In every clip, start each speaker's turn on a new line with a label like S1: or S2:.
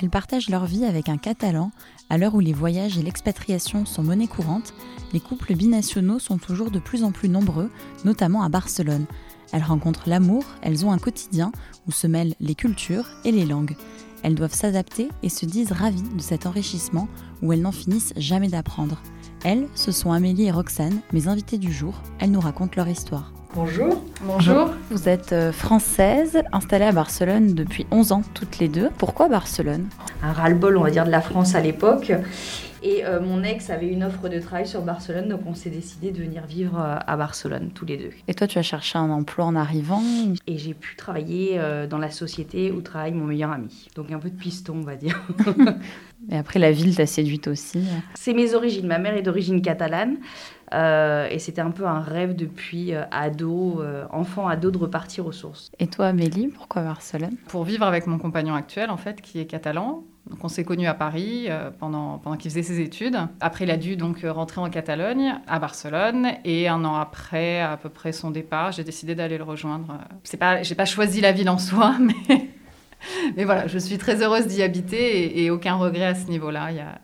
S1: Elles partagent leur vie avec un Catalan. À l'heure où les voyages et l'expatriation sont monnaie courante, les couples binationaux sont toujours de plus en plus nombreux, notamment à Barcelone. Elles rencontrent l'amour, elles ont un quotidien où se mêlent les cultures et les langues. Elles doivent s'adapter et se disent ravies de cet enrichissement où elles n'en finissent jamais d'apprendre. Elles, ce sont Amélie et Roxane, mes invitées du jour. Elles nous racontent leur histoire.
S2: Bonjour.
S1: Bonjour. Vous êtes euh, française, installée à Barcelone depuis 11 ans toutes les deux. Pourquoi Barcelone?
S2: Un ras-le-bol, on va dire, de la France à l'époque. Et euh, mon ex avait une offre de travail sur Barcelone, donc on s'est décidé de venir vivre euh, à Barcelone tous les deux.
S1: Et toi, tu as cherché un emploi en arrivant?
S2: Et j'ai pu travailler dans la société où travaille mon meilleur ami. Donc un peu de piston, on va dire.
S1: Et après, la ville t'a séduite aussi?
S2: C'est mes origines. Ma mère est d'origine catalane. Euh, et c'était un peu un rêve depuis euh, ado, euh, enfant ado, de repartir aux sources.
S1: Et toi, Amélie, pourquoi Barcelone?
S3: Pour vivre avec mon compagnon actuel, en fait, qui est catalan. Donc on s'est connus à Paris pendant, pendant qu'il faisait ses études. Après, il a dû donc rentrer en Catalogne, à Barcelone. Et un an après, à peu près son départ, j'ai décidé d'aller le rejoindre. C'est pas, j'ai pas choisi la ville en soi, mais, mais voilà, je suis très heureuse d'y habiter et, et, aucun regret à ce niveau-là. Il y a,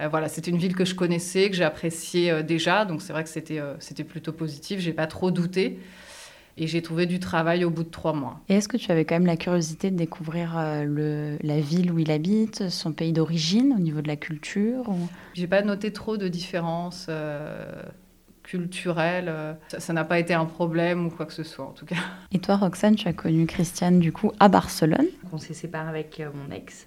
S3: euh, voilà, c'est une ville que je connaissais, que j'appréciais euh, déjà, donc c'est vrai que c'était euh, c'était plutôt positif. J'ai pas trop douté et j'ai trouvé du travail au bout de trois mois.
S1: Et est-ce que tu avais quand même la curiosité de découvrir le, la ville où il habite, son pays d'origine au niveau de la culture ou...
S3: J'ai pas noté trop de différences. culturelles. ça n'a pas été un problème ou quoi que ce soit en tout cas.
S1: Et toi Roxane, tu as connu Christiane du coup à Barcelone?
S2: On s'est séparés avec mon ex.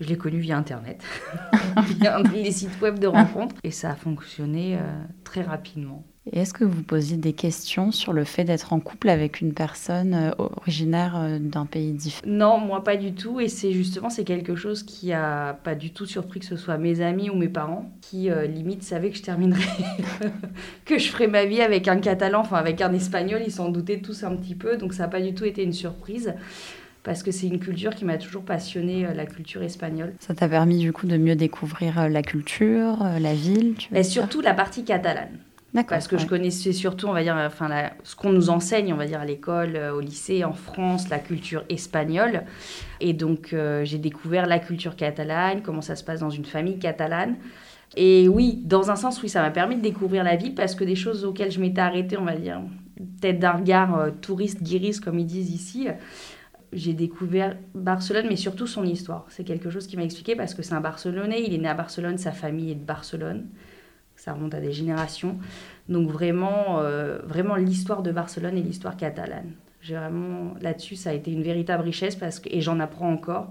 S2: Je l'ai connu via Internet, via les sites web de rencontres, et ça a fonctionné euh, très rapidement.
S1: Et est-ce que vous posiez des questions sur le fait d'être en couple avec une personne euh, originaire euh, d'un pays différent
S2: Non, moi pas du tout. Et c'est justement c'est quelque chose qui a pas du tout surpris que ce soit mes amis ou mes parents qui limite savaient que je terminerais, que je ferais ma vie avec un catalan, enfin avec un espagnol. Ils s'en doutaient tous un petit peu, donc ça n'a pas du tout été une surprise parce que c'est une culture qui m'a toujours passionnée, euh, la culture espagnole.
S1: Ça t'a permis du coup de mieux découvrir euh, la culture, euh, la ville
S2: Et surtout la partie catalane. Parce que je connaissais surtout, on va dire, enfin, ce qu'on nous enseigne, on va dire, à l'école, au lycée, en France, la culture espagnole. Et donc, j'ai découvert la culture catalane, comment ça se passe dans une famille catalane. Et oui, dans un sens, oui, ça m'a permis de découvrir la ville parce que des choses auxquelles je m'étais arrêtée, on va dire, peut-être d'un regard touriste guiriste, comme ils disent ici, j'ai découvert Barcelone, mais surtout son histoire. C'est quelque chose qui m'a expliqué parce que c'est un Barcelonais, il est né à Barcelone, sa famille est de Barcelone. Ça remonte à des générations. Donc vraiment, euh, vraiment l'histoire de Barcelone et l'histoire catalane. J'ai vraiment là-dessus, ça a été une véritable richesse parce que et j'en apprends encore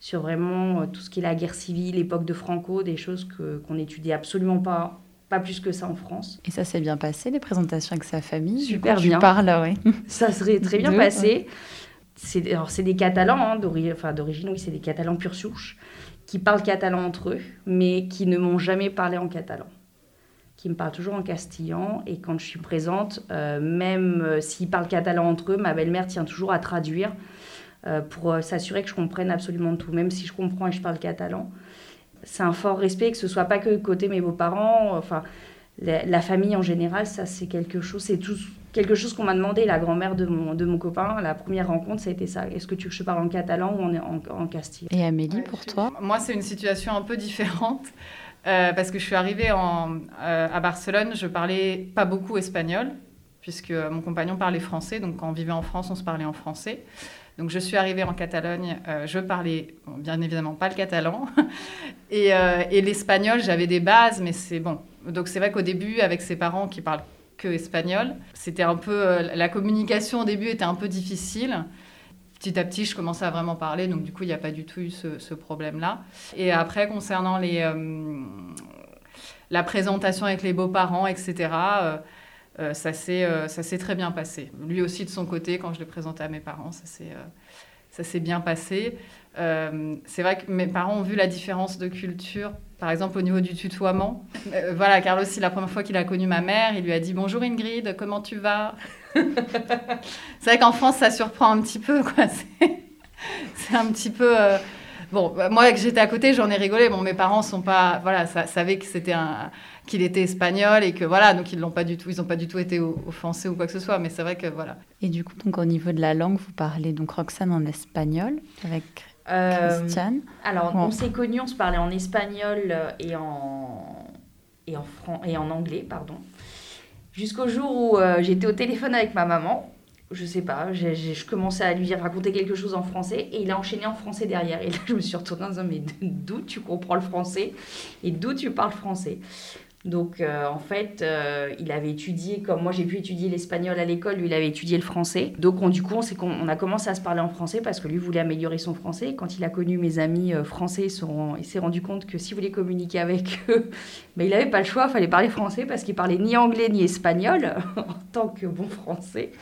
S2: sur vraiment euh, tout ce qui est la guerre civile, l'époque de Franco, des choses que qu'on n'étudiait absolument pas pas plus que ça en France.
S1: Et ça s'est bien passé, les présentations avec sa famille
S2: Super bien.
S1: Tu parles, oui.
S2: Ça serait très bien passé c'est alors c'est des Catalans hein, d'origine, enfin d'origine oui c'est des Catalans pure souche qui parlent catalan entre eux, mais qui ne m'ont jamais parlé en catalan, qui me parlent toujours en castillan et quand je suis présente, euh, même euh, s'ils parlent catalan entre eux, ma belle-mère tient toujours à traduire euh, pour s'assurer que je comprenne absolument tout, même si je comprends et je parle catalan. C'est un fort respect que ce soit pas que côté mes beaux-parents, enfin la, famille en général, ça c'est quelque chose, c'est tout quelque chose qu'on m'a demandé, la grand-mère de mon, de mon copain, la première rencontre, ça a été ça. Est-ce que tu veux que je parle en catalan ou en, en, en castillan
S1: Et Amélie, pour toi?
S3: Moi, c'est une situation un peu différente. Euh, parce que je suis arrivée en, euh, à Barcelone, je parlais pas beaucoup espagnol, puisque mon compagnon parlait français. Donc, quand on vivait en France, on se parlait en français. Donc, je suis arrivée en Catalogne, euh, je parlais bien évidemment pas le catalan. et, et l'espagnol, j'avais des bases, mais c'est bon. Donc, c'est vrai qu'au début, avec ses parents qui parlent que espagnol. C'était un peu euh, la communication au début était un peu difficile. Petit à petit, je commençais à vraiment parler, donc du coup, il n'y a pas du tout eu ce, problème-là. Et après, concernant les, euh, la présentation avec les beaux-parents, etc., euh, ça s'est très bien passé. Lui aussi, de son côté, quand je l'ai présenté à mes parents, ça s'est bien passé. c'est vrai que mes parents ont vu la différence de culture par exemple, au niveau du tutoiement. Euh, voilà, Carlos, c'est la première fois qu'il a connu ma mère. Il lui a dit Bonjour Ingrid, comment tu vas? C'est vrai qu'en France, ça surprend un petit peu. quoi. C'est un petit peu. Euh, bon, bah, moi, que j'étais à côté, j'en ai rigolé. Bon, mes parents sont pas. Voilà, ça, savaient que c'était un qu'il était espagnol et que voilà donc ils l'ont pas du tout ils ont pas du tout été offensés ou quoi que ce soit mais c'est vrai que voilà
S1: et du coup donc au niveau de la langue vous parlez donc Roxane en espagnol avec Christiane.
S2: Alors, on s'est connus, on se parlait en espagnol et en, et en, et en anglais, pardon. Jusqu'au jour où j'étais au téléphone avec ma maman. Je sais pas, je commençais à lui raconter quelque chose en français et il a enchaîné en français derrière. Et là, je me suis retournée en disant, mais d'où tu comprends le français? Et d'où tu parles français? Donc, euh, en fait, euh, il avait étudié, comme moi j'ai pu étudier l'espagnol à l'école, lui il avait étudié le français. Donc, on, du coup, on, a commencé à se parler en français parce que lui voulait améliorer son français. Quand il a connu mes amis euh, français, il s'est rendu compte que s'il voulait communiquer avec eux, mais il n'avait pas le choix, il fallait parler français parce qu'il parlait ni anglais ni espagnol en tant que bon français.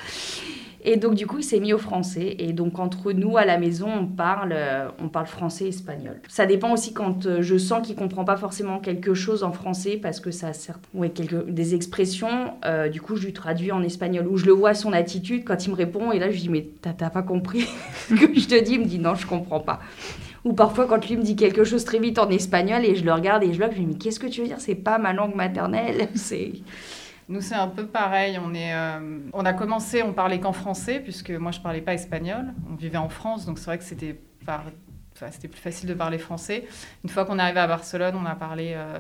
S2: Et donc, du coup, il s'est mis au français. Et donc, entre nous, à la maison, on parle, euh, on parle français et espagnol. Ça dépend aussi quand euh, je sens qu'il comprend pas forcément quelque chose en français parce que ça a quelques, des expressions. Euh, du coup, je lui traduis en espagnol. Ou je le vois son attitude quand il me répond. Et là, je lui dis, mais t'as pas compris ce que je te dis? Il me dit, non, je comprends pas. Ou parfois, quand lui me dit quelque chose très vite en espagnol et je le regarde et je le je lui dis, mais qu'est-ce que tu veux dire? C'est pas ma langue maternelle. C'est.
S3: Nous, c'est un peu pareil. On, est, euh, on a commencé, on parlait qu'en français, puisque moi, je parlais pas espagnol. On vivait en France, donc c'est vrai que c'était c'était plus facile de parler français. Une fois qu'on est arrivé à Barcelone, on a parlé. Euh,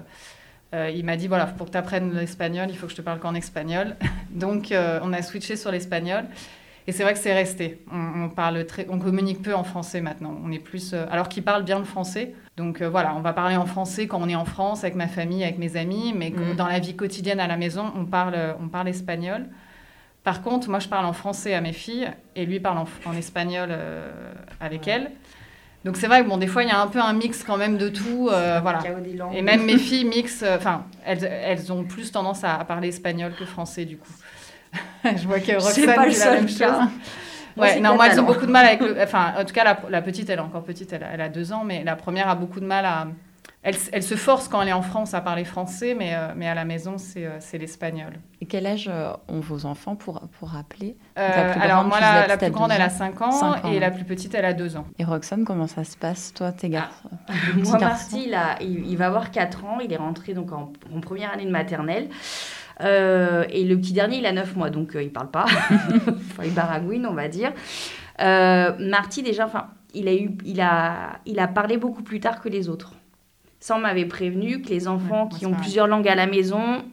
S3: euh, il m'a dit voilà, pour que tu apprennes l'espagnol, il faut que je te parle qu'en espagnol. donc, on a switché sur l'espagnol. Et c'est vrai que c'est resté. On, parle très, on communique peu en français maintenant. On est plus, euh, alors qu'ils parlent bien le français. Donc euh, voilà, on va parler en français quand on est en France avec ma famille, avec mes amis, mais mm. dans la vie quotidienne à la maison, on parle, on parle espagnol. Par contre, moi, je parle en français à mes filles et lui parle en, espagnol euh, avec elles. Donc c'est vrai que bon, des fois il y a un peu un mix quand même de tout, voilà. Et même mes filles mixent, enfin, elles, elles, ont plus tendance à parler espagnol que français du coup. je vois que Roxane
S2: pas la même chose.
S3: ouais, non, moi, elles ont beaucoup de mal avec le. Enfin, en tout cas, la, la petite, elle est encore petite, elle, elle, a deux ans, mais la première a beaucoup de mal à. Elle, elle, se force quand elle est en France à parler français, mais, euh, mais à la maison, c'est euh, l'espagnol.
S1: Et quel âge euh, ont vos enfants pour, pour rappeler
S3: Alors, moi, la, la plus grande, elle a 5 ans, et la plus petite, elle a 2 ans.
S1: Et Roxane, comment ça se passe, toi, tes gars
S2: ah. Moi, Marty, il, a, il, va avoir 4 ans, il est rentré donc en, en première année de maternelle. Euh, et le petit dernier, il a 9 mois, donc euh, il parle pas. enfin, il baragouine, on va dire. Euh, Marty, déjà, enfin, il a, eu, il, a, il a parlé beaucoup plus tard que les autres. Ça, on m'avait prévenu que les enfants qui ont plusieurs langues à la maison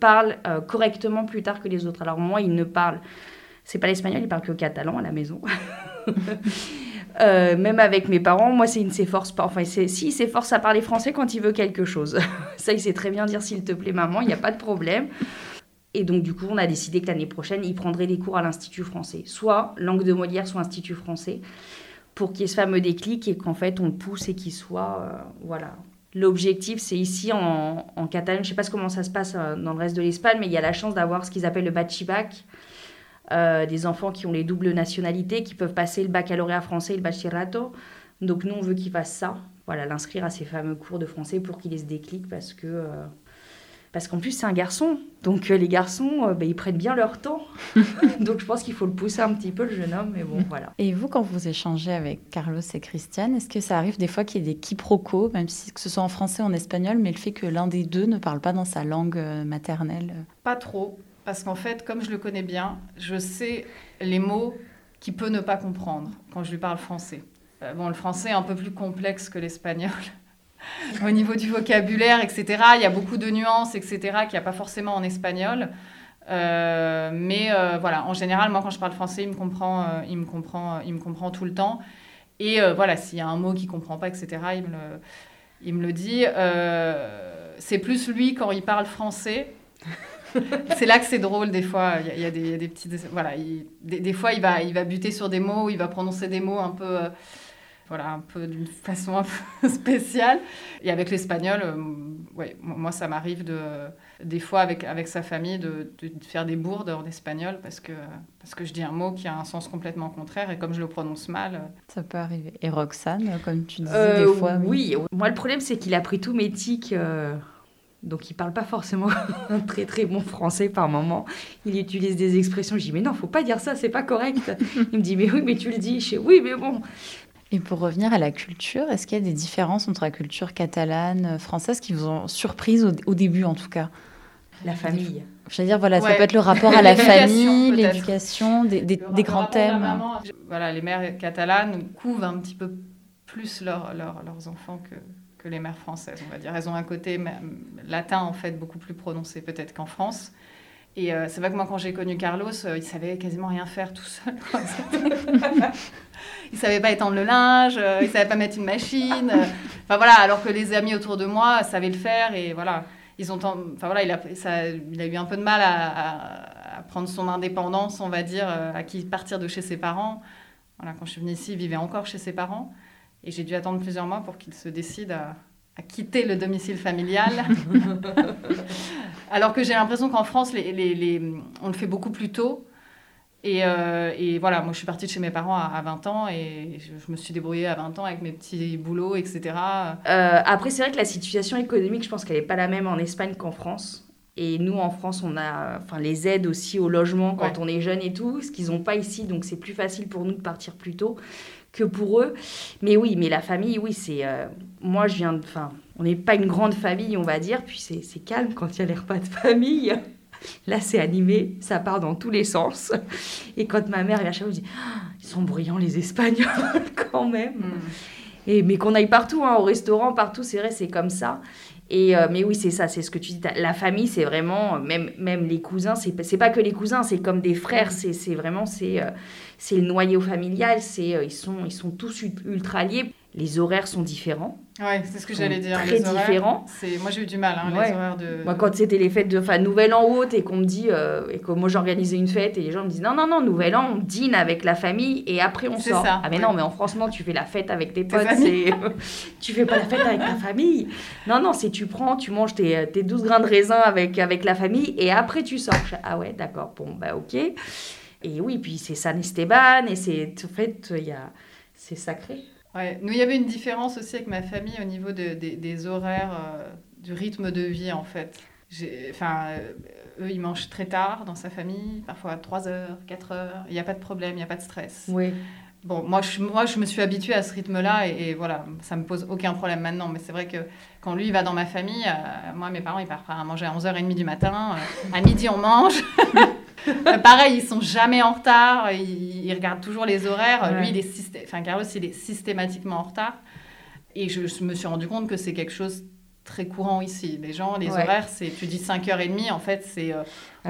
S2: parlent correctement plus tard que les autres. Alors moi, il ne parle, c'est pas l'espagnol, il parle que le catalan à la maison. Euh, même avec mes parents, moi, c'est, il ne s'efforce pas. Enfin, c'est, si, il s'efforce à parler français quand il veut quelque chose. Ça, il sait très bien dire s'il te plaît, maman, il n'y a pas de problème. Et donc, du coup, on a décidé que l'année prochaine, il prendrait des cours à l'Institut français. Soit langue de Molière, soit Institut français, pour qu'il y ait ce fameux déclic et qu'en fait, on le pousse et qu'il soit. Euh, voilà. L'objectif, c'est ici en, en Catalogne, je ne sais pas comment ça se passe euh, dans le reste de l'Espagne, mais il y a la chance d'avoir ce qu'ils appellent le bachibac euh, des enfants qui ont les doubles nationalités, qui peuvent passer le baccalauréat français et le bachillerato. Donc nous, on veut qu'ils fassent ça, voilà, l'inscrire à ces fameux cours de français pour qu'il ait ce déclic parce que... Euh, parce qu'en plus, c'est un garçon. Donc euh, les garçons, bah, ils prennent bien leur temps. Donc je pense qu'il faut le pousser un petit peu, le jeune homme. Mais bon, voilà.
S1: Et vous, quand vous échangez avec Carlos et Christiane, est-ce que ça arrive des fois qu'il y ait des quiproquos, même si que ce soit en français ou en espagnol, mais le fait que l'un des deux ne parle pas dans sa langue maternelle?
S3: Pas trop parce qu'en fait, comme je le connais bien, je sais les mots qu'il peut ne pas comprendre quand je lui parle français. Euh, bon, le français est un peu plus complexe que l'espagnol. Au niveau du vocabulaire, etc., il y a beaucoup de nuances, etc., qu'il n'y a pas forcément en espagnol. Euh, mais euh, voilà, en général, moi, quand je parle français, il me comprend, il me comprend, il me comprend tout le temps. Et voilà, s'il y a un mot qu'il ne comprend pas, etc., il me le, il me le dit. c'est plus lui, quand il parle français, c'est là que c'est drôle des fois. Il y, a, des, petits. Voilà, des, fois, il va, il va buter sur des mots, il va prononcer des mots un peu. Euh, voilà, un peu d'une façon un peu spéciale. Et avec l'espagnol, euh, ouais, moi, ça m'arrive de, des fois avec, avec sa famille de, de, faire des bourdes en espagnol parce que, parce que je dis un mot qui a un sens complètement contraire et comme je le prononce mal. Euh,
S1: ça peut arriver. Et Roxane, comme tu disais des fois.
S2: Oui. moi, le problème, c'est qu'il a pris tous mes tics. Donc il parle pas forcément un très très bon français par moment. Il utilise des expressions. Je dis mais non, faut pas dire ça, c'est pas correct. Il me dit mais oui, mais tu le dis. Je dis oui, mais bon.
S1: Et pour revenir à la culture, est-ce qu'il y a des différences entre la culture catalane, française qui vous ont surprise au, début en tout cas?
S2: La famille.
S1: Je veux dire, voilà, ça peut être le rapport à la famille, l'éducation, des, des, grands thèmes.
S3: voilà, les mères catalanes couvrent un petit peu plus leurs enfants que, que les mères françaises, on va dire. Elles ont un côté latin, en fait, beaucoup plus prononcé peut-être qu'en France. Et euh, c'est vrai que moi, quand j'ai connu Carlos, euh, il savait quasiment rien faire tout seul. il savait pas étendre le linge, euh, il savait pas mettre une machine. Enfin voilà, alors que les amis autour de moi savaient le faire et voilà. Ils ont, enfin voilà, il a, eu un peu de mal à, à, prendre son indépendance, on va dire, à qui partir de chez ses parents. Voilà, quand je suis venue ici, il vivait encore chez ses parents. Et j'ai dû attendre plusieurs mois pour qu'il se décide à, quitter le domicile familial. Alors que j'ai l'impression qu'en France, les, les, on le fait beaucoup plus tôt. Et, euh, et, voilà, moi je suis partie de chez mes parents à, 20 ans et je, me suis débrouillée à 20 ans avec mes petits boulots, etc.
S2: Euh, après, c'est vrai que la situation économique, je pense qu'elle n'est pas la même en Espagne qu'en France. Et nous, en France, on a enfin, les aides aussi au logement quand on est jeune et tout, ce qu'ils n'ont pas ici. Donc, c'est plus facile pour nous de partir plus tôt que pour eux. Mais oui, mais la famille, oui, c'est. Euh, moi, je viens de. Enfin, on n'est pas une grande famille, on va dire, puis c'est calme quand il y a les repas de famille. Là, c'est animé, ça part dans tous les sens. Et quand ma mère vient chez moi, je dis ah, Ils sont bruyants, les Espagnols, quand même. Hmm. Et, mais qu'on aille partout, hein, au restaurant, partout, c'est vrai, c'est comme ça. Et, euh, mais oui, c'est ça, c'est ce que tu dis. La famille, c'est vraiment, même, même les cousins, c'est pas que les cousins, c'est comme des frères, c'est vraiment, c'est euh, le noyau familial, c'est euh, ils, sont, ils sont tous ultra liés. Les horaires sont différents.
S3: Ouais, c'est ce que j'allais dire.
S2: Très différents.
S3: Moi, j'ai eu du mal, hein, les horaires de.
S2: Moi, quand c'était les fêtes de enfin, Nouvel An haute et qu'on me dit, euh, et que moi j'organisais une fête et les gens me disent, non, non, non, Nouvel An, on dîne avec la famille et après on sort. Ça, ah, mais non, mais en franchement, tu fais la fête avec tes potes, tu fais pas la fête avec ta famille. Non, non, c'est tu prends, tu manges tes, tes 12 grains de raisin avec, avec la famille et après tu sors. Ah ouais, d'accord, bon, bah ok. Et oui, puis c'est San Esteban et c'est en fait, il y a, c'est sacré.
S3: Ouais. Nous, il y avait une différence aussi avec ma famille au niveau de, des horaires, euh, du rythme de vie, en fait. Enfin, euh, eux, ils mangent très tard dans sa famille, parfois à 3 heures, 4 heures. Il n'y a pas de problème, il n'y a pas de stress.
S2: Oui.
S3: Bon, moi je, moi, je me suis habituée à ce rythme-là et, voilà, ça me pose aucun problème maintenant. Mais c'est vrai que quand lui va dans ma famille, euh, moi, mes parents, ils partent à manger à 11h30 du matin. à midi, on mange. Pareil, ils sont jamais en retard, ils, regardent toujours les horaires. Lui, il est enfin, Carlos, il est systématiquement en retard. Et je, me suis rendu compte que c'est quelque chose très courant ici. Les gens, les horaires, c'est tu dis 5h30, en fait, c'est euh,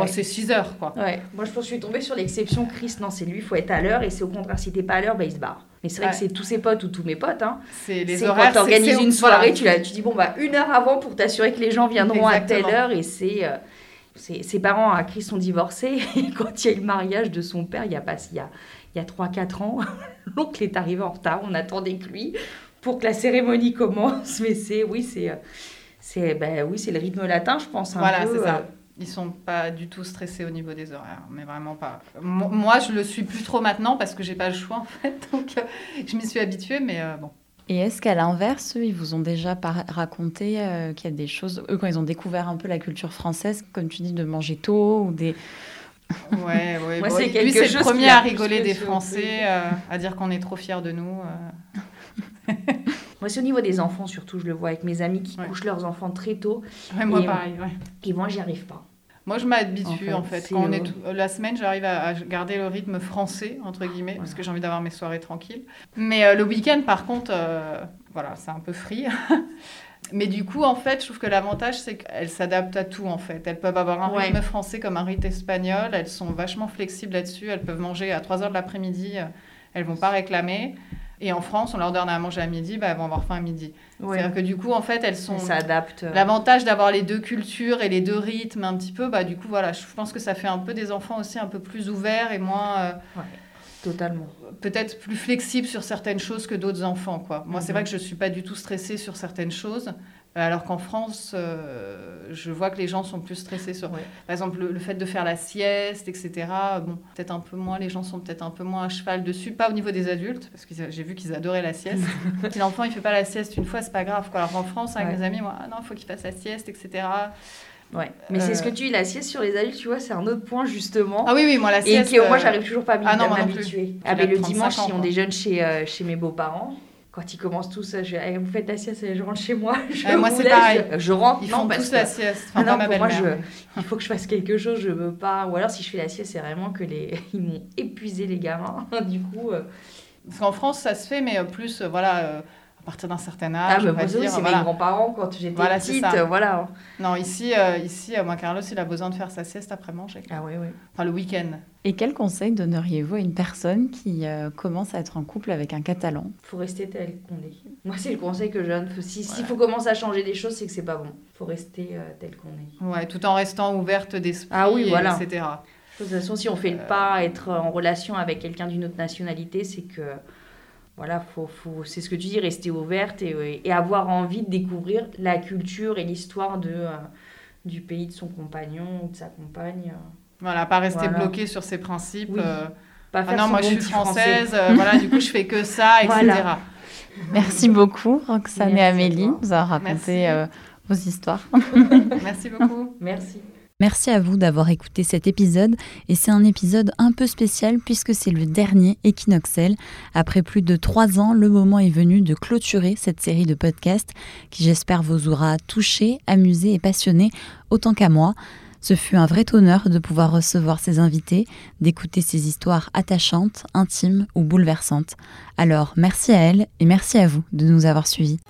S3: c'est 6h. Quoi.
S2: Ouais. Moi, je pense que je suis tombée sur l'exception Chris. Non, c'est lui, il faut être à l'heure. Et c'est au contraire, si t'es pas à l'heure, bah, il se barre. Mais c'est vrai que c'est tous ses potes ou tous mes potes. Hein.
S3: C'est les horaires.
S2: Quand tu organises une soirée, tu, tu dis bon, bah, une heure avant pour t'assurer que les gens viendront à telle heure. Et c'est. Euh, ses, parents à Chris sont divorcés et quand il y a eu le mariage de son père, il y a pas il y a, il y a 3-4 ans, l'oncle est arrivé en retard, on attendait que lui pour que la cérémonie commence. Mais c'est oui, c'est c'est ben, oui, c'est le rythme latin, je pense.
S3: voilà, c'est ça. Euh, Ils sont pas du tout stressés au niveau des horaires, mais vraiment pas. Moi, je le suis plus trop maintenant parce que j'ai pas le choix en fait, donc euh, je m'y suis habituée, mais euh, bon.
S1: Et est-ce qu'à l'inverse, ils vous ont déjà raconté euh, qu'il y a des choses, eux, quand ils ont découvert un peu la culture française, comme tu dis, de manger tôt ou des.
S3: Ouais, ouais. Moi, c'est lui, c'est le premier à rigoler des Français, euh, à dire qu'on est trop fiers de nous.
S2: Euh. moi, c'est au niveau des enfants, surtout, je le vois avec mes amis qui couchent leurs enfants très tôt.
S3: Ouais, moi, pareil, ouais.
S2: Et moi, j'y arrive pas.
S3: Moi, je m'habitue en fait. Quand on est La semaine, j'arrive à, garder le rythme français, entre guillemets, parce que j'ai envie d'avoir mes soirées tranquilles. Mais euh, le week-end, par contre, euh, voilà, c'est un peu free. Mais du coup, en fait, je trouve que l'avantage, c'est qu'elles s'adaptent à tout, en fait. Elles peuvent avoir un rythme français comme un rythme espagnol. Elles sont vachement flexibles là-dessus. Elles peuvent manger à 3 heures de l'après-midi. Elles vont pas réclamer. Et en France, on leur donne à manger à midi, bah, elles vont avoir faim à midi. C'est-à-dire que du coup, en fait, elles sont.
S2: s'adaptent.
S3: L'avantage d'avoir les deux cultures et les deux rythmes un petit peu, bah, du coup, voilà, je pense que ça fait un peu des enfants aussi un peu plus ouverts et moins. Euh,
S2: totalement.
S3: Peut-être plus flexibles sur certaines choses que d'autres enfants, quoi. Moi, c'est mhm. vrai que je ne suis pas du tout stressée sur certaines choses. Alors qu'en France, euh, je vois que les gens sont plus stressés sur, par exemple, le, fait de faire la sieste, etc. Bon, peut-être un peu moins, les gens sont peut-être un peu moins à cheval dessus, pas au niveau des adultes, parce que j'ai vu qu'ils adoraient la sieste. si l'enfant il fait pas la sieste une fois, c'est pas grave. Quoi. Alors qu'en France, avec mes amis, moi, ah non, il faut qu'il fasse la sieste, etc.
S2: Ouais. Mais c'est ce que tu dis, la sieste sur les adultes, tu vois, c'est un autre point justement.
S3: Ah oui, oui, moi la sieste.
S2: Et que moi, euh, j'arrive toujours pas à ah m'habituer. Ah, mais le dimanche, si on déjeune chez, euh, chez mes beaux-parents, quand ils commencent tous, je, hey, vous faites la sieste et je rentre chez moi. Je
S3: moi, c'est pareil.
S2: Je, rentre.
S3: Ils font tous la sieste.
S2: Enfin, non, pour moi, je, il faut que je fasse quelque chose. Je veux pas. Ou alors, si je fais la sieste, c'est vraiment que les, ils m'ont épuisé les gamins. du coup. Euh,
S3: Parce qu'en France, ça se fait, mais plus, voilà à partir d'un certain âge.
S2: Ah, mais dire, c'est mes grands-parents quand j'étais voilà, petite, voilà.
S3: Non, ici, euh, ici euh, moi, Carlos, il a besoin de faire sa sieste après manger.
S2: Ah oui, oui.
S3: Enfin, le week-end.
S1: Et quel conseil donneriez-vous à une personne qui euh, commence à être en couple avec un Catalan?
S2: Il faut rester tel qu'on est. Moi, c'est le conseil que je donne. S'il si, faut commencer à changer des choses, c'est que c'est pas bon. Il faut rester tel qu'on est.
S3: Ouais, tout en restant ouverte d'esprit, ah oui, voilà. etc.
S2: De toute façon, si on fait le pas, être en relation avec quelqu'un d'une autre nationalité, c'est que voilà, faut, faut, c'est ce que tu dis, rester ouverte et, et, avoir envie de découvrir la culture et l'histoire de, euh, du pays de son compagnon ou de sa compagne.
S3: Voilà, pas rester bloqué sur ses principes. Euh, pas ah non, moi je suis française, euh, voilà, du coup je fais que ça, etc.
S1: Merci beaucoup, Roxane et Amélie, vous avoir raconté vos histoires.
S3: Merci beaucoup.
S2: Merci.
S1: Merci à vous d'avoir écouté cet épisode et c'est un épisode un peu spécial puisque c'est le dernier Equinoxel. Après plus de trois ans, le moment est venu de clôturer cette série de podcasts qui j'espère vous aura touché, amusé et passionné autant qu'à moi. Ce fut un vrai honneur de pouvoir recevoir ces invités, d'écouter ces histoires attachantes, intimes ou bouleversantes. Alors merci à elles et merci à vous de nous avoir suivis.